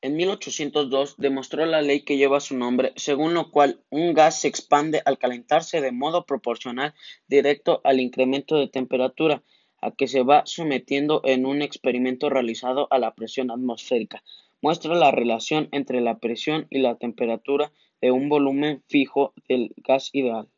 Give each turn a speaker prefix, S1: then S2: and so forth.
S1: En 1802 demostró la ley que lleva su nombre, según lo cual un gas se expande al calentarse de modo proporcional directo al incremento de temperatura a que se va sometiendo en un experimento realizado a la presión atmosférica. Muestra la relación entre la presión y la temperatura de un volumen fijo del gas ideal.